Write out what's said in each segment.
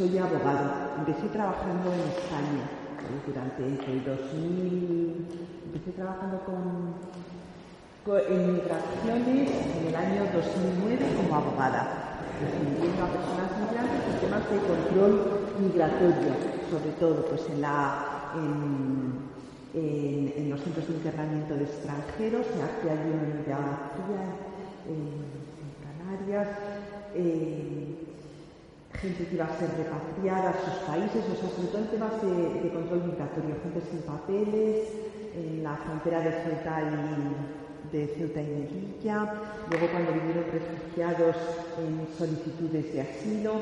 soy abogado. Empecé trabajando en España durante el 2000. Empecé trabajando con, en migraciones en el año 2009 como abogada, defendiendo a personas migrantes en temas de control migratorio, sobre todo pues en, la, en, los centros de internamiento de extranjeros, aquí hay uno en García, en, Canarias. Eh, gente que iba a ser repatriada a sus países, o sea, sobre en temas de, control migratorio, gente sin papeles, en la frontera de Ceuta y, de Ceuta y Melilla, luego cuando vinieron refugiados en solicitudes de asilo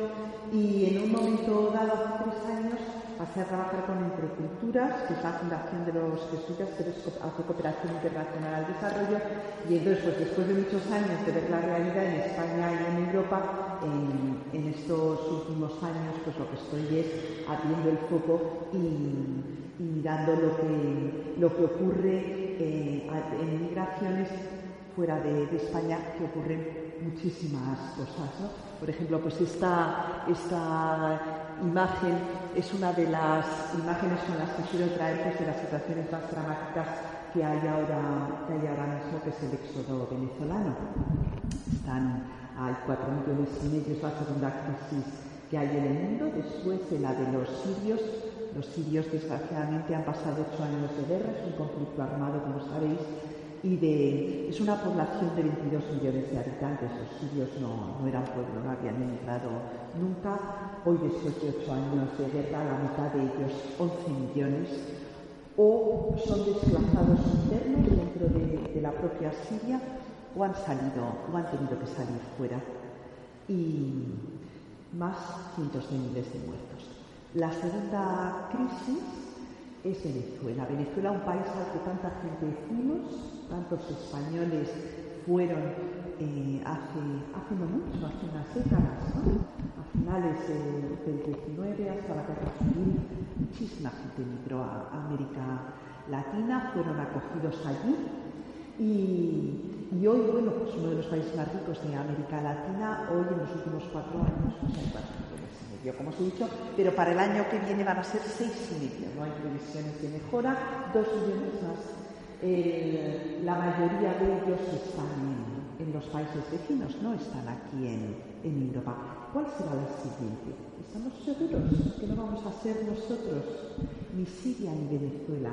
y en un momento dado, hace tres años, pasé a trabajar con Entreculturas, que es la fundación de los jesuitas, que hace cooperación internacional al desarrollo, y entonces, pues después de muchos años de ver la realidad en España y en Europa, en, estos últimos años, pues lo que estoy es abriendo el foco y, mirando lo que, lo que ocurre eh, en migraciones fuera de, España, que ocurren muchísimas cosas. Por ejemplo, pues esta, esta imagen es una de las imágenes con las que quiero traer pues, de las situaciones más dramáticas que hay ahora, que hay ahora mismo, que es el éxodo venezolano. Están, hay cuatro millones y medio, es la crisis que hay en el mundo, después de la de los sirios. Los sirios, desgraciadamente, han pasado ocho años de guerra, es un conflicto armado, como sabéis, y de, es una población de 22 millones de habitantes. Los sirios no, no eran pueblo, no habían emigrado nunca. Hoy, después de ocho años de guerra, la mitad de ellos, 11 millones, o son desplazados internos dentro de, de la propia Siria o han salido o han tenido que salir fuera. Y más cientos de miles de muertos. La segunda crisis es Venezuela. Venezuela, un país al que tanta gente fuimos, tantos españoles fueron eh, hace, hace no mucho, hace unas décadas, a finales del 19 hasta la guerra civil, muchísima gente emigró a, América Latina, fueron acogidos allí y, hoy, bueno, pues uno de los países más ricos de América Latina, hoy en los últimos cuatro años, pues como os he dicho, pero para el año que viene van a ser seis y medio. No hay previsiones de mejora, dos millones más. Eh, la mayoría de ellos están en, los países vecinos, no están aquí en, en Europa. ¿Cuál será la siguiente? ¿Estamos seguros que no vamos a ser nosotros ni Siria ni Venezuela?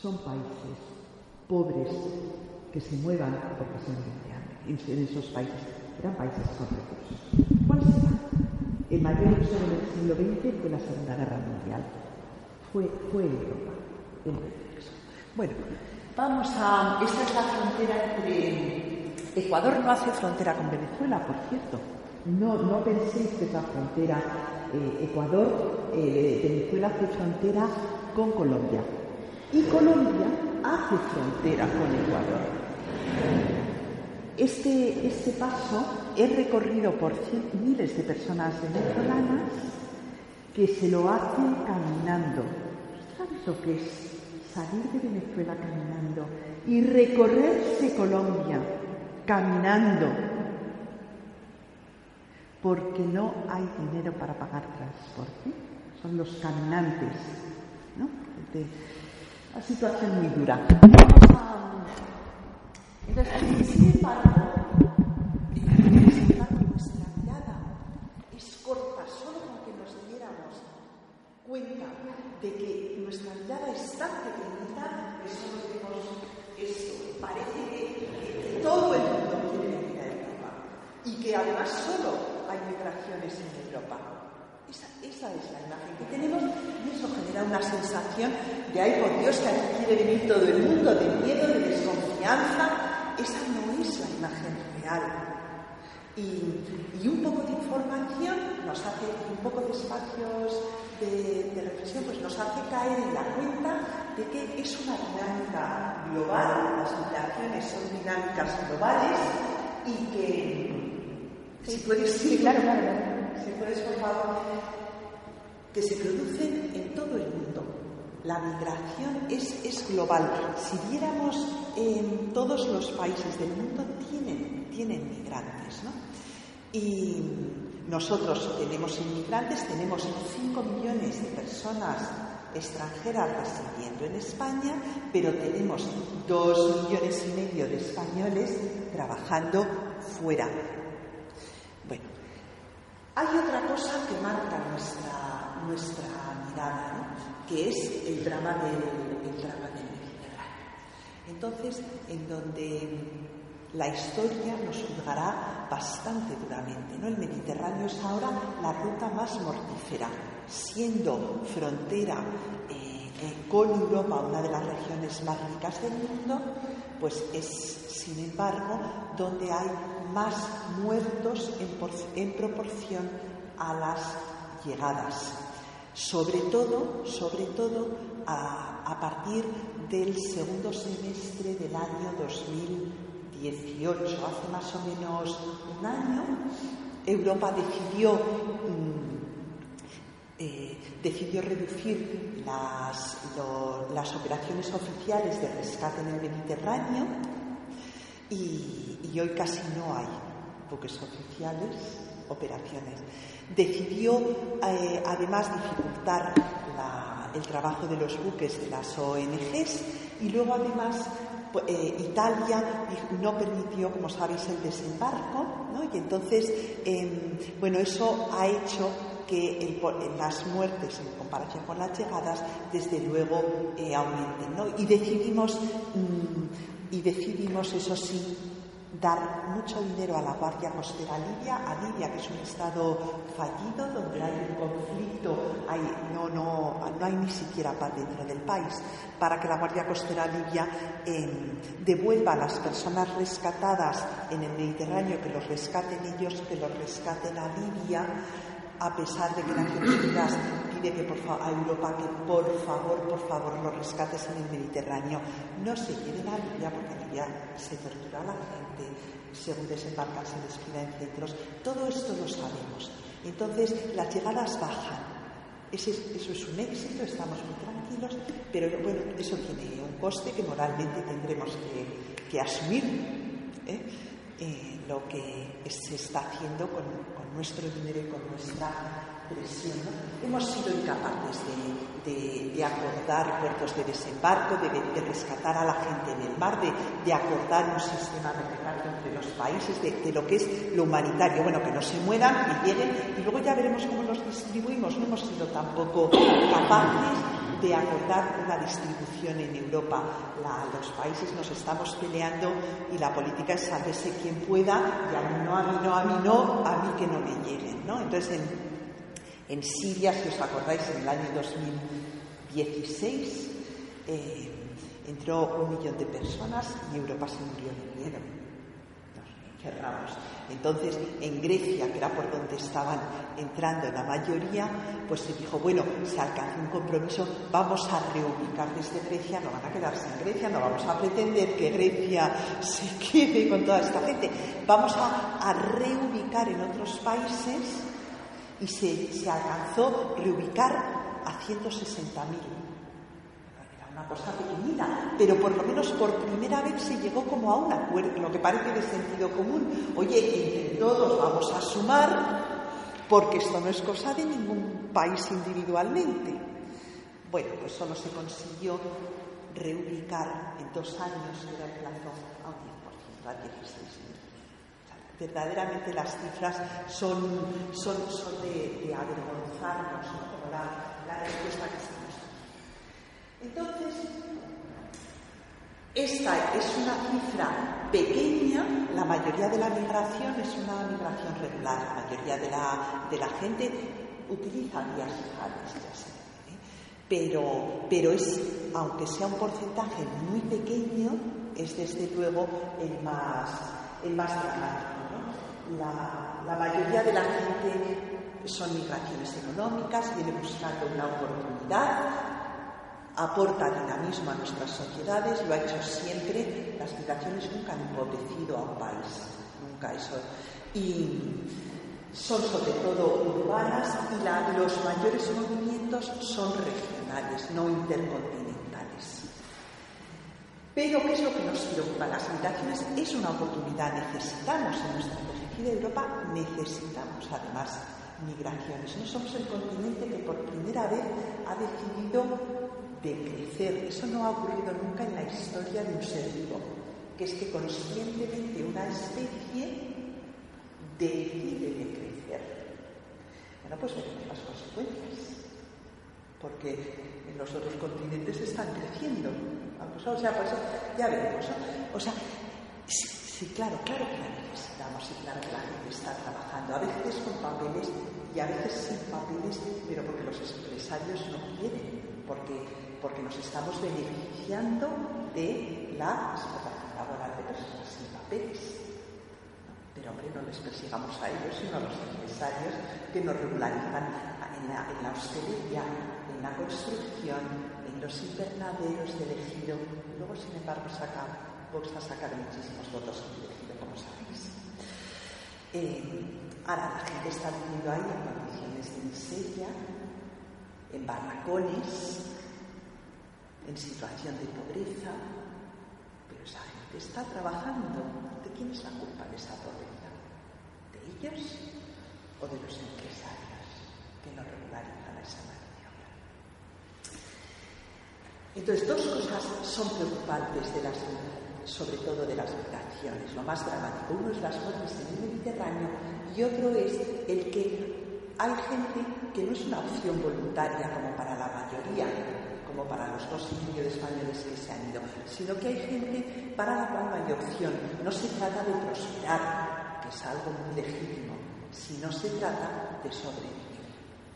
Son países pobres que se muevan porque se mueren en esos países. Eran países con recursos. ¿Cuál será? El mayor éxodo del siglo XX fue la Segunda Guerra Mundial. Fue, Europa. Bueno, vamos a. Esta es la frontera entre. Ecuador no hace frontera con Venezuela, por cierto. No, no penséis que es la frontera. Eh, Ecuador, eh, Venezuela hace frontera con Colombia. Y Colombia hace frontera con Ecuador. Este, este, paso es recorrido por miles de personas venezolanas que se lo hacen caminando. ¿Sabes lo que es salir de Venezuela caminando y recorrerse Colombia caminando? Porque no hay dinero para pagar transporte. Son los caminantes, ¿no? la situación muy dura. Nuestra mirada es corta solo con que nos diéramos cuenta de que nuestra mirada es tan pequeñita que solo vemos esto. Parece que, todo el mundo quiere venir a Europa y que además solo hay migraciones en Europa. Esa, esa, es la imagen que tenemos y eso genera una sensación de, ay por Dios, que aquí quiere venir todo el mundo, de miedo, de desconfianza, esa no es la imagen real. Y, un poco de información nos hace, un poco de espacios de, reflexión, pues nos hace caer en la cuenta de que es una dinámica global, las migraciones son dinámicas globales y que, si puedes, sí, claro, claro, si puedes, por favor, que se producen en todo el mundo. La migración es, global. Si viéramos en todos los países del mundo tienen, tienen migrantes, ¿no? Y nosotros tenemos inmigrantes, tenemos 5 millones de personas extranjeras residiendo en España, pero tenemos 2 millones y medio de españoles trabajando fuera. Bueno, hay otra cosa que marca nuestra, nuestra mirada, que es el drama del, el drama del Mediterráneo. Entonces, en donde la historia nos juzgará bastante duramente. ¿no? El Mediterráneo es ahora la ruta más mortífera, siendo frontera eh, eh, con Europa, una de las regiones más ricas del mundo, pues es, sin embargo, donde hay más muertos en, proporción a las llegadas. Sobre todo, sobre todo a, a partir del segundo semestre del año 2000 18, hace más o menos un año, Europa decidió, mm, eh, decidió reducir las, las, operaciones oficiales de rescate en el Mediterráneo y, hoy casi no hay buques oficiales, operaciones. Decidió eh, además dificultar el trabajo de los buques de las ONGs y luego además eh, Italia no permitió, como sabéis, el desembarco, ¿no? y entonces, em, bueno, eso ha hecho que las muertes en comparación con las llegadas, desde luego, eh, aumenten, ¿no? Y decidimos, mm, y decidimos, eso sí, dar mucho dinero a la Guardia Costera Libia, a Libia, que es un estado fallido, donde hay un conflicto, hay, no, no, no hay ni siquiera paz dentro del país, para que la Guardia Costera Libia em, devuelva a las personas rescatadas en el Mediterráneo, que los rescaten ellos, que los rescaten a Libia, a pesar de que Naciones Unidas pide que por a Europa que por favor, por favor, los rescates en el Mediterráneo no se lleven a Libia, porque en Libia se tortura a la gente, según desembarcan se les en centros. Todo esto lo sabemos. Entonces, las llegadas bajan. eso es un éxito, estamos muy tranquilos, pero bueno, eso tiene un coste que moralmente tendremos que, asumir. ¿eh? Eh, lo que se está haciendo con, nuestro dinero y con nuestra presión. Hemos sido incapaces de, acordar puertos de desembarco, de, rescatar a la gente en el mar, de, acordar un sistema de reparto entre los países, de, lo que es lo humanitario. Bueno, que no se mueran, que lleguen y luego ya veremos cómo los distribuimos. No hemos sido tampoco capaces de acordar una distribución en Europa. los países nos estamos peleando y la política es sálvese quien pueda y a mí no, a mí no, a mí no, a mí que no me lleguen. ¿no? Entonces, en, Siria, si os acordáis, en el año 2016 eh, entró un millón de personas y Europa se murió de miedo cerramos. Entonces, en Grecia, que era por donde estaban entrando la mayoría, pues se dijo, bueno, se alcanzó un compromiso, vamos a reubicar desde Grecia, no van a quedarse en Grecia, no vamos a pretender que Grecia se quede con toda esta gente, vamos a, reubicar en otros países y se, se alcanzó reubicar a 160.000 una cosa pequeñita, pero por lo menos por primera vez se llegó como a un acuerdo, lo que parece de sentido común. Oye, entre todos vamos a sumar, porque esto no es cosa de ningún país individualmente. Bueno, pues solo se consiguió reubicar en dos años, era el plazo, a un 10%, a 16 verdaderamente las cifras son, son, de, avergonzarnos, como la, la respuesta que se entonces, esta es una cifra pequeña, la mayoría de la migración es una migración regular, la mayoría de la, gente utiliza vías legales, ¿eh? pero, pero es, aunque sea un porcentaje muy pequeño, es desde luego el más, el más dramático. La, la mayoría de la gente son migraciones económicas, viene buscando una oportunidad, aporta dinamismo a nuestras sociedades, lo ha hecho siempre. Las migraciones nunca han empobrecido a un país, nunca eso. Y son sobre todo urbanas y los mayores movimientos son regionales, no intercontinentales. Pero, ¿qué es lo que nos preocupa? Las migraciones es una oportunidad, necesitamos en nuestra envejecida Europa necesitamos además migraciones. No somos el continente que por primera vez ha decidido decrecer. Eso no ha ocurrido nunca en la historia de un ser vivo, que es que conscientemente una especie decide decrecer. Bueno, pues veremos las consecuencias, porque en los otros continentes están creciendo. Vamos, o sea, pues ya veremos. O sea, Sí, claro, claro que la necesitamos y claro que la gente está trabajando, a veces con papeles y a veces sin papeles, pero porque los empresarios no quieren, porque, porque nos estamos beneficiando de la explotación laboral de personas sin papeles. Pero hombre, no les persigamos a ellos, sino a los empresarios que nos regularizan en la, en hostelería, en la construcción, en los invernaderos del ejido. Luego, sin embargo, sacan Vox ha sacado muchísimos votos en elegido, como sabéis. Eh, ahora la gente está viviendo ahí en condiciones de miseria, en barracones, en situación de pobreza, pero esa gente está trabajando. ¿De quién es la culpa de esa pobreza? ¿De ellos o de los empresarios que no regularizan esa obra? Entonces, dos cosas son preocupantes de las sobre todo de las migraciones, lo más dramático. Uno es las muertes en el Mediterráneo y otro es el que hay gente que no es una opción voluntaria como para la mayoría, como para los dos de españoles que se han ido, sino que hay gente para la cual no hay opción. No se trata de prosperar, que es algo muy legítimo, sino se trata de sobrevivir.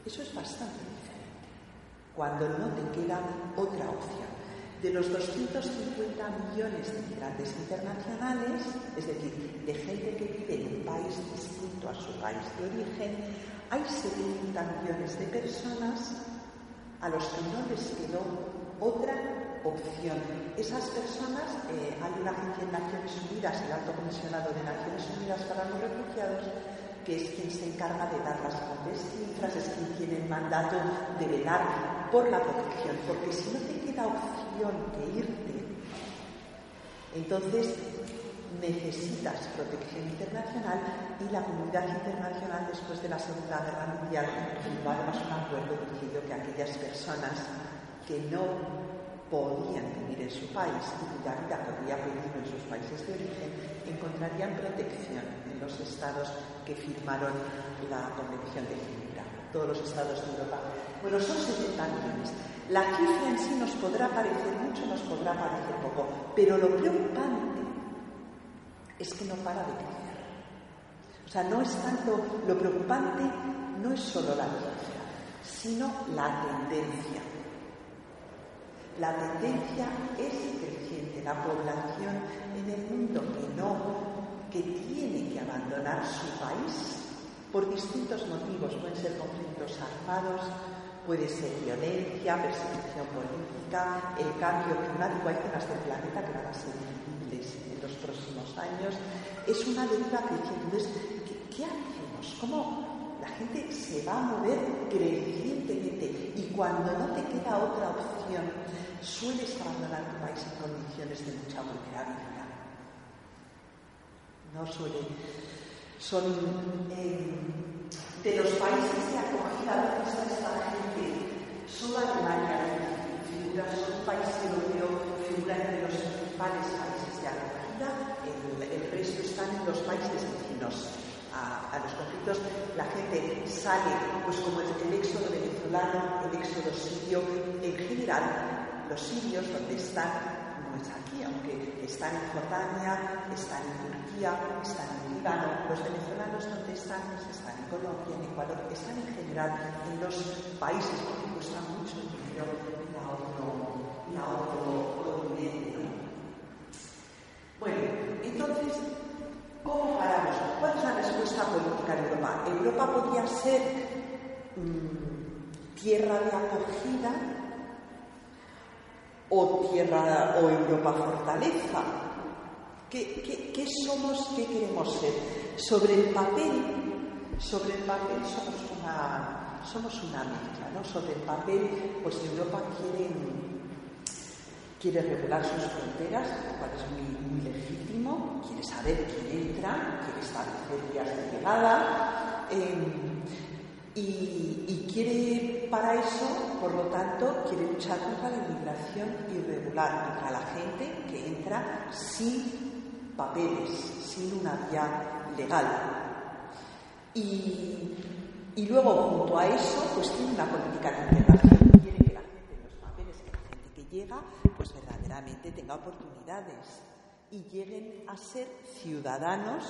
Eso es bastante diferente, cuando no te queda otra opción de los 250 millones de migrantes internacionales, es decir, de gente que vive en un país distinto a su país de origen, hay 70 millones de personas a los que no les quedó otra opción. Esas personas, eh, hay una agencia de Naciones Unidas, el Alto Comisionado de Naciones Unidas para los Refugiados, que es quien se encarga de dar las grandes cifras, es quien tiene el mandato de velar por la protección, porque si no te queda opción que irte, entonces necesitas protección internacional y la comunidad internacional después de la Segunda Guerra Mundial firmó además un acuerdo diciendo que aquellas personas que no podían vivir en su país y cuya vida corría peligro en sus países de origen encontrarían protección en los estados que firmaron la Convención de Ginebra, todos los estados de Europa. Bueno, son 70 millones. La cifra en sí nos podrá parecer mucho, nos podrá parecer poco, pero lo preocupante es que no para de crecer. O sea, no es tanto, lo preocupante no es solo la cifra, sino la tendencia. La tendencia es creciente, la población en el mundo que no, que tiene que abandonar su país por distintos motivos, pueden ser conflictos armados, Puede ser violencia, persecución política, el cambio climático. Hay zonas del planeta que van a ser difíciles en los próximos años. Es una deriva creciente. Entonces, ¿qué, hacemos? ¿Cómo la gente se va a mover crecientemente? Y cuando no te queda otra opción, sueles abandonar tu país en condiciones de mucha vulnerabilidad. No suele. Son. Eh, de los países de acogida de esta gente, solo Alemania figura, son país europeo, figura entre los principales países de acogida, el, resto están en los países vecinos. A, los conflictos. La gente sale, pues como el, el éxodo venezolano, el éxodo sirio, en general, los sirios donde están no es aquí, aunque están en Jordania, están en Turquía, están en Líbano, los venezolanos donde están, pues están en Colombia, en Ecuador, están en general en los países porque cuesta mucho dinero la otro, la. Bueno, entonces, ¿cómo paramos? ¿Cuál es la respuesta política de Europa? Europa podría ser mmm, tierra de acogida o tierra o Europa fortaleza. ¿Qué, qué, somos, qué queremos ser? Sobre el papel, sobre el papel somos una, somos una mezcla, ¿no? Sobre el papel, pues Europa quiere, quiere regular sus fronteras, lo cual es muy, legítimo, quiere saber quién entra, quiere establecer vías de llegada. Em, y, quiere para eso, por lo tanto, quiere luchar contra la inmigración irregular, contra la gente que entra sin papeles, sin una vía legal. Y, y luego, junto a eso, pues tiene una política de integración. Quiere que la gente, los papeles, que la gente que llega, pues verdaderamente tenga oportunidades y lleguen a ser ciudadanos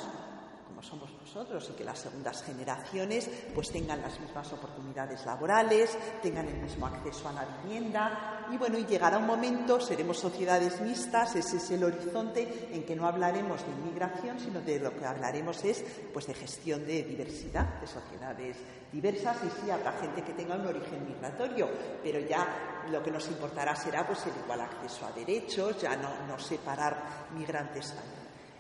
como somos nosotros y que las segundas generaciones pues tengan las mismas oportunidades laborales, tengan el mismo acceso a la vivienda. Y bueno, y llegará un momento, seremos sociedades mixtas, ese es el horizonte en que no hablaremos de inmigración, sino de lo que hablaremos es pues de gestión de diversidad, de sociedades diversas y sí habrá gente que tenga un origen migratorio, pero ya lo que nos importará será pues el igual acceso a derechos, ya no, no separar migrantes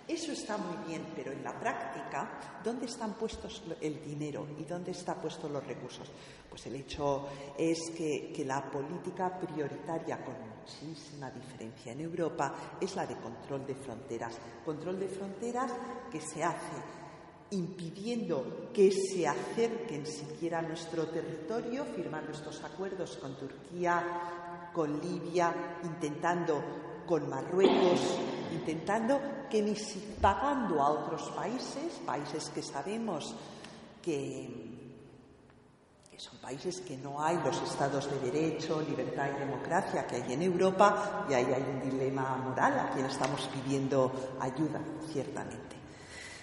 eso está muy bien, pero en la práctica, ¿dónde están puestos el dinero y dónde están puestos los recursos? Pues el hecho es que, la política prioritaria, con muchísima diferencia en Europa, es la de control de fronteras. Control de fronteras que se hace impidiendo que se acerquen siquiera a nuestro territorio, firmando estos acuerdos con Turquía, con Libia, intentando con Marruecos, intentando que ni si pagando a otros países, países que sabemos que, son países que no hay los estados de derecho, libertad y democracia que hay en Europa, y ahí hay un dilema moral a quien estamos pidiendo ayuda, ciertamente.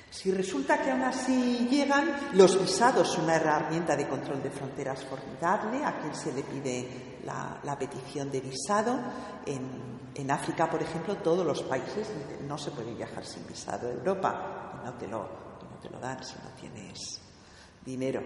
Si resulta que aún así llegan, los visados son una herramienta de control de fronteras formidable, a quien se le pide la, petición de visado. En, África, por ejemplo, todos los países no se puede viajar sin visado a Europa no te lo, no te lo dan si no tienes dinero.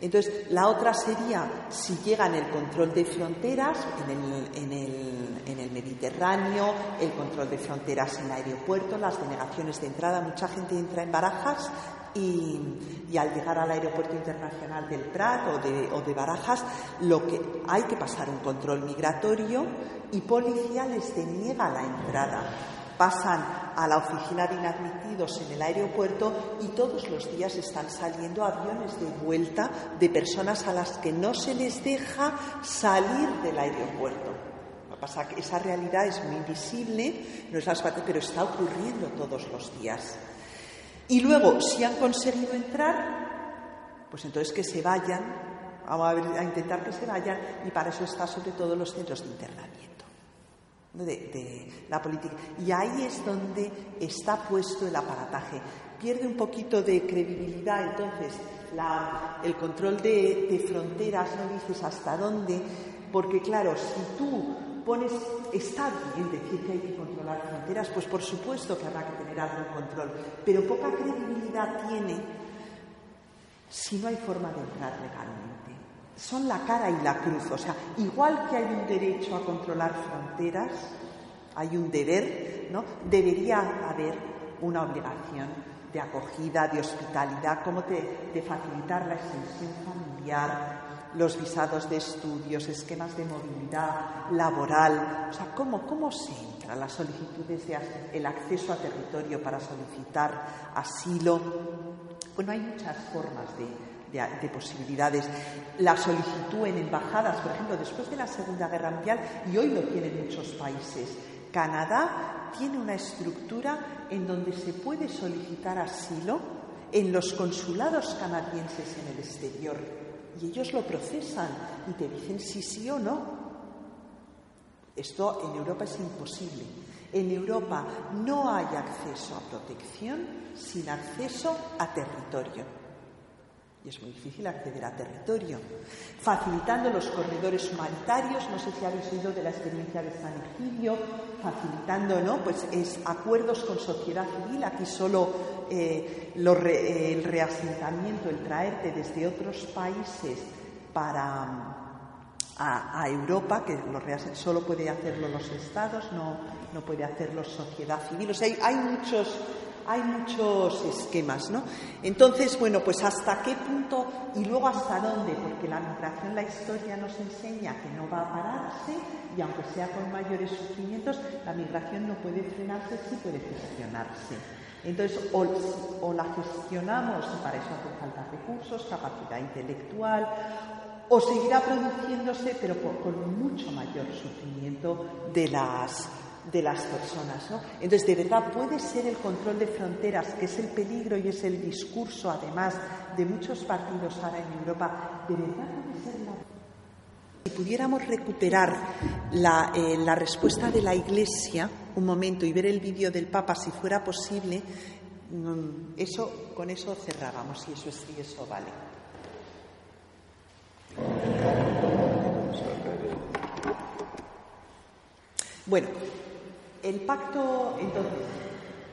Entonces, la otra sería si llegan el control de fronteras en el, Mediterráneo, el control de fronteras en aeropuertos, las denegaciones de entrada. Mucha gente entra en barajas y, al llegar al aeropuerto internacional del Prat o de, o de Barajas, lo que hay que pasar un control migratorio y policía les deniega la entrada pasan a la oficina de inadmitidos en el aeropuerto y todos los días están saliendo aviones de vuelta de personas a las que no se les deja salir del aeropuerto. Que esa realidad es muy invisible, no es las pero está ocurriendo todos los días. Y luego, si han conseguido entrar, pues entonces que se vayan, vamos a, a intentar que se vayan, y para eso está sobre todo los centros de internamiento de, la política. Y ahí es donde está puesto el aparataje. Pierde un poquito de credibilidad, entonces, el control de, fronteras, no dices hasta dónde, porque claro, si tú pones, está bien decir que hay que controlar fronteras, pues por supuesto que habrá que tener algún control, pero poca credibilidad tiene si no hay forma de entrar legalmente son la cara y la cruz. O sea, igual que hay un derecho a controlar fronteras, hay un deber, ¿no? Debería haber una obligación de acogida, de hospitalidad, como de, facilitar la extensión familiar, los visados de estudios, esquemas de movilidad laboral. O sea, ¿cómo, cómo se entra las solicitudes de el acceso a territorio para solicitar asilo? Bueno, hay muchas formas de, de, posibilidades. La solicitud en embajadas, por ejemplo, después de la Segunda Guerra Mundial, y hoy lo tienen muchos países. Canadá tiene una estructura en donde se puede solicitar asilo en los consulados canadienses en el exterior y ellos lo procesan y te dicen si sí o no. Esto en Europa es imposible. En Europa no hay acceso a protección sin acceso a territorio y es muy difícil acceder a territorio. Facilitando los corredores humanitarios, no sé si habéis oído de la experiencia de San Egidio, facilitando ¿no? pues es acuerdos con sociedad civil, aquí solo eh, el reasentamiento, el traerte desde otros países para a, Europa, que solo puede hacerlo los estados, no, no puede hacerlo sociedad civil. O sea, hay muchos hay muchos esquemas, ¿no? Entonces, bueno, pues hasta qué punto y luego hasta dónde, porque la migración, la historia nos enseña que no va a pararse y aunque sea con mayores sufrimientos, la migración no puede frenarse, sí puede gestionarse. Entonces, o, la gestionamos, y para eso hace falta recursos, capacidad intelectual, o seguirá produciéndose, pero con mucho mayor sufrimiento de las, de las personas. ¿no? Entonces, de verdad puede ser el control de fronteras, que es el peligro y es el discurso, además, de muchos partidos ahora en Europa, de verdad puede ser la. Si pudiéramos recuperar la, eh, respuesta de la Iglesia, un momento, y ver el vídeo del Papa, si fuera posible, mm, eso, con eso cerrábamos, y eso, y eso vale. Bueno, el pacto, entonces,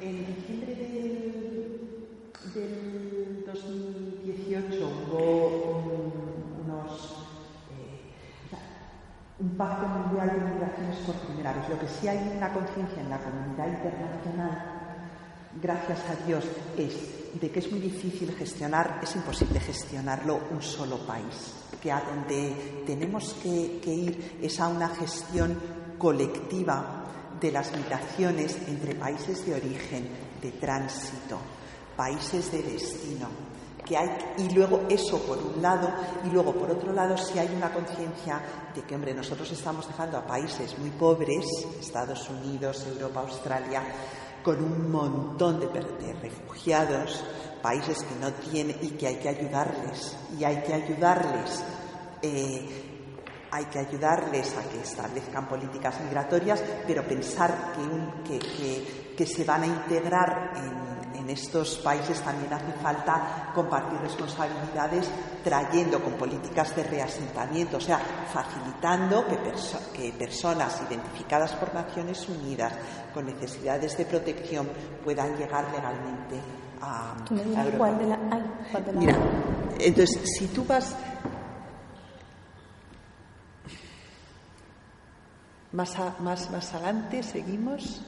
en diciembre del, 2018 hubo unos, eh, un pacto mundial de migraciones por primera vez. Lo que sí hay una conciencia en la comunidad internacional, gracias a Dios, es de que es muy difícil gestionar, es imposible gestionarlo un solo país, que a donde tenemos que ir es a una gestión colectiva de las migraciones entre países de origen, de tránsito, países de destino. Que hay, y luego eso por un lado, y luego por otro lado, si hay una conciencia de que, hombre, nosotros estamos dejando a países muy pobres, Estados Unidos, Europa, Australia, con un montón de, refugiados, países que no tienen y que hay que ayudarles, y hay que ayudarles. Eh, hay que ayudarles a que establezcan políticas migratorias, pero pensar que, se van a integrar en, en, estos países también hace falta compartir responsabilidades trayendo con políticas de reasentamiento, o sea, facilitando que, que personas identificadas por Naciones Unidas con necesidades de protección puedan llegar legalmente a, Europa. Mira, entonces, si tú vas Más, más, más adelante, seguimos.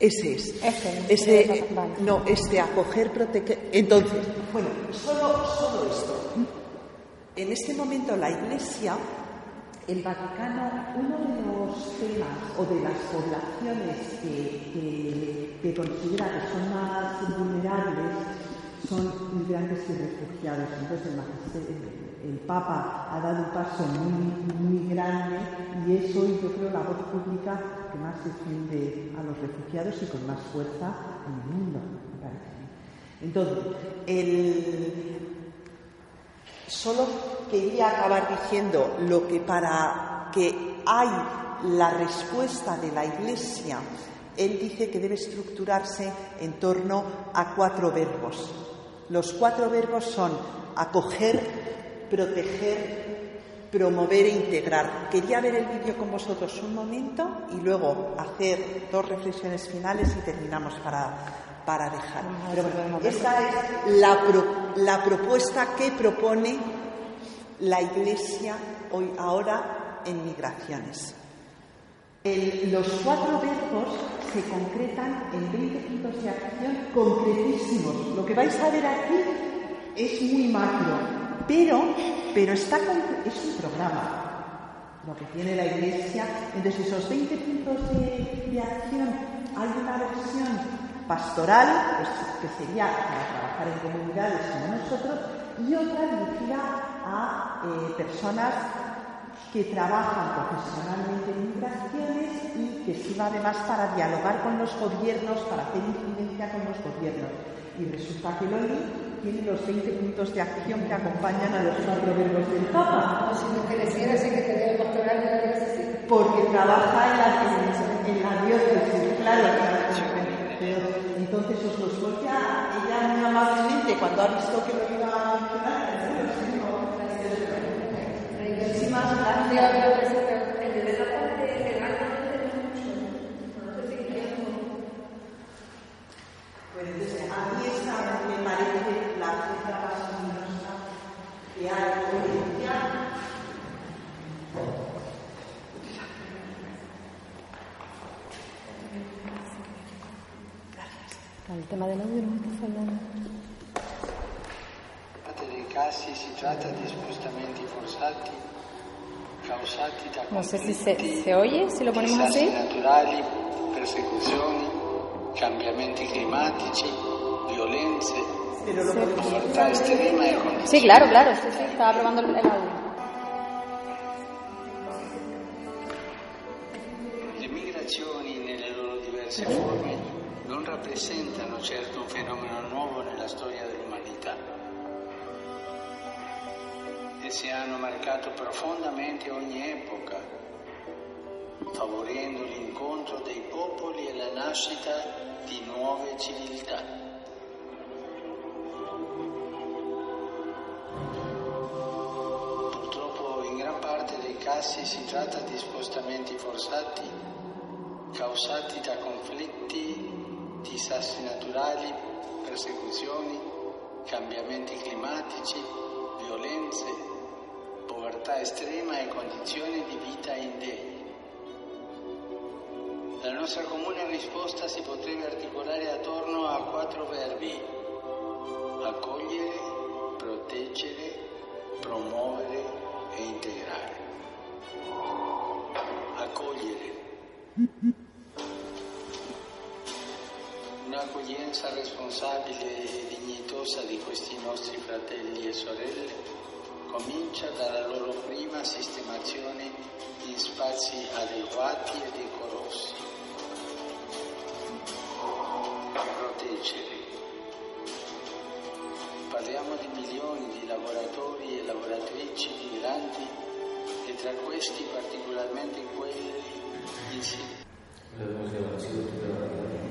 Ese es. Ese, no, este acoger, proteger. Entonces, bueno, solo, solo esto. En este momento la Iglesia, el Vaticano, uno de los temas o de las poblaciones que, que, considera que son más vulnerables son migrantes y refugiados. Entonces, el el Papa ha dado un paso muy, muy grande y es hoy, yo creo, la voz pública que más defiende a los refugiados y con más fuerza en el mundo, parece. Entonces, solo quería acabar diciendo lo que para que hay la respuesta de la Iglesia, él dice que debe estructurarse en torno a cuatro verbos. Los cuatro verbos son acoger, proteger, promover e integrar. Quería ver el vídeo con vosotros un momento y luego hacer dos reflexiones finales y terminamos para, para dejar. esta es la, la propuesta que propone la Iglesia hoy, ahora en migraciones. los cuatro verbos se concretan en 20 puntos de acción concretísimos. Lo que vais a ver aquí es muy macro, pero, pero está es un programa, lo que tiene la Iglesia. Entonces, esos 20 puntos de, acción, hay una versión pastoral, pues, que sería para trabajar en comunidades como nosotros, y otra dirigida a eh, personas que trabajan profesionalmente en migraciones y que sirva además para dialogar con los gobiernos, para hacer incidencia con los gobiernos. Y resulta que Loli tiene los 20 puntos de acción que acompañan a los cuatro verbos del Papa. Si lo que decías es que te el doctorado de la diócesis. Porque trabaja en la, en la diócesis, claro. entonces os lo explica ella muy amablemente cuando ha visto que lo iba a mencionar. Muchísimas gracias. Pues entonces, a mí esta me parece la cifra más luminosa que hay hoy en día. Gracias. Tema no está hablando. dei casi si tratta di spostamenti forzati causati da No sé si se, se oye, si lo ponemos así. naturali, persecuzioni, cambiamenti climatici, violenze, povertà estrema e condizioni claro, claro, el, el audio. Esse hanno marcato profondamente ogni epoca, favorendo l'incontro dei popoli e la nascita di nuove civiltà. Purtroppo in gran parte dei casi si tratta di spostamenti forzati causati da conflitti, disastri naturali, persecuzioni, cambiamenti climatici, violenze, povertà estrema e condizioni di vita indegne. La nostra comune risposta si potrebbe articolare attorno a quattro verbi. Accogliere, proteggere, promuovere e integrare. Accogliere. Un'accoglienza responsabile e dignitosa di questi nostri fratelli e sorelle comincia dalla loro prima sistemazione in spazi adeguati e decorosi. Proteggere. Parliamo di milioni di lavoratori e lavoratrici migranti e tra questi particolarmente quelli in Siria.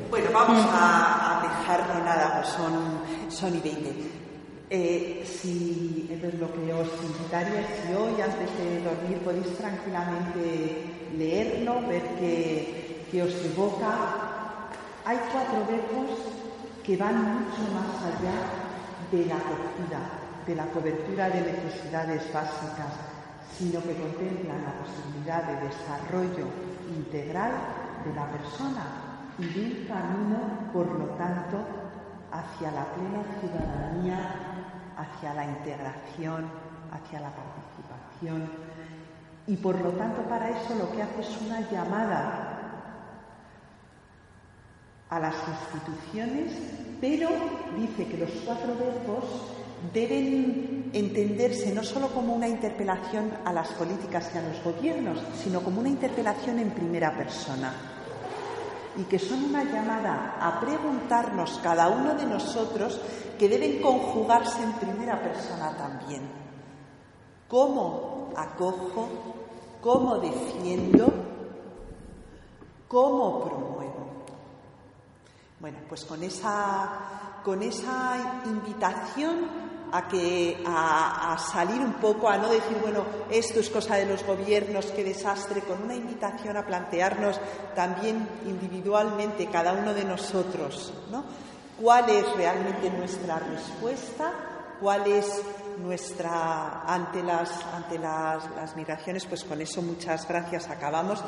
Bueno, vamos a, a dejarlo nada, son, son y 20. Eh, si eso es lo que os invitaría, si hoy antes de dormir podéis tranquilamente leerlo, ver qué, qué os evoca. Hay cuatro verbos que van mucho más allá de la acogida, de la cobertura de necesidades básicas, sino que contemplan la posibilidad de desarrollo integral de la persona y de un camino, por lo tanto, hacia la plena ciudadanía, hacia la integración, hacia la participación. Y por lo tanto, para eso lo que hace es una llamada a las instituciones, pero dice que los cuatro verbos deben entenderse no solo como una interpelación a las políticas y a los gobiernos, sino como una interpelación en primera persona y que son una llamada a preguntarnos cada uno de nosotros que deben conjugarse en primera persona también. ¿Cómo acojo? ¿Cómo defiendo? ¿Cómo promuevo? Bueno, pues con esa, con esa invitación a, que, a, a, salir un poco, a no decir, bueno, esto es cosa de los gobiernos, qué desastre, con una invitación a plantearnos también individualmente, cada uno de nosotros, ¿no? ¿Cuál es realmente nuestra respuesta? ¿Cuál es nuestra ante las ante las, las migraciones? Pues con eso muchas gracias acabamos.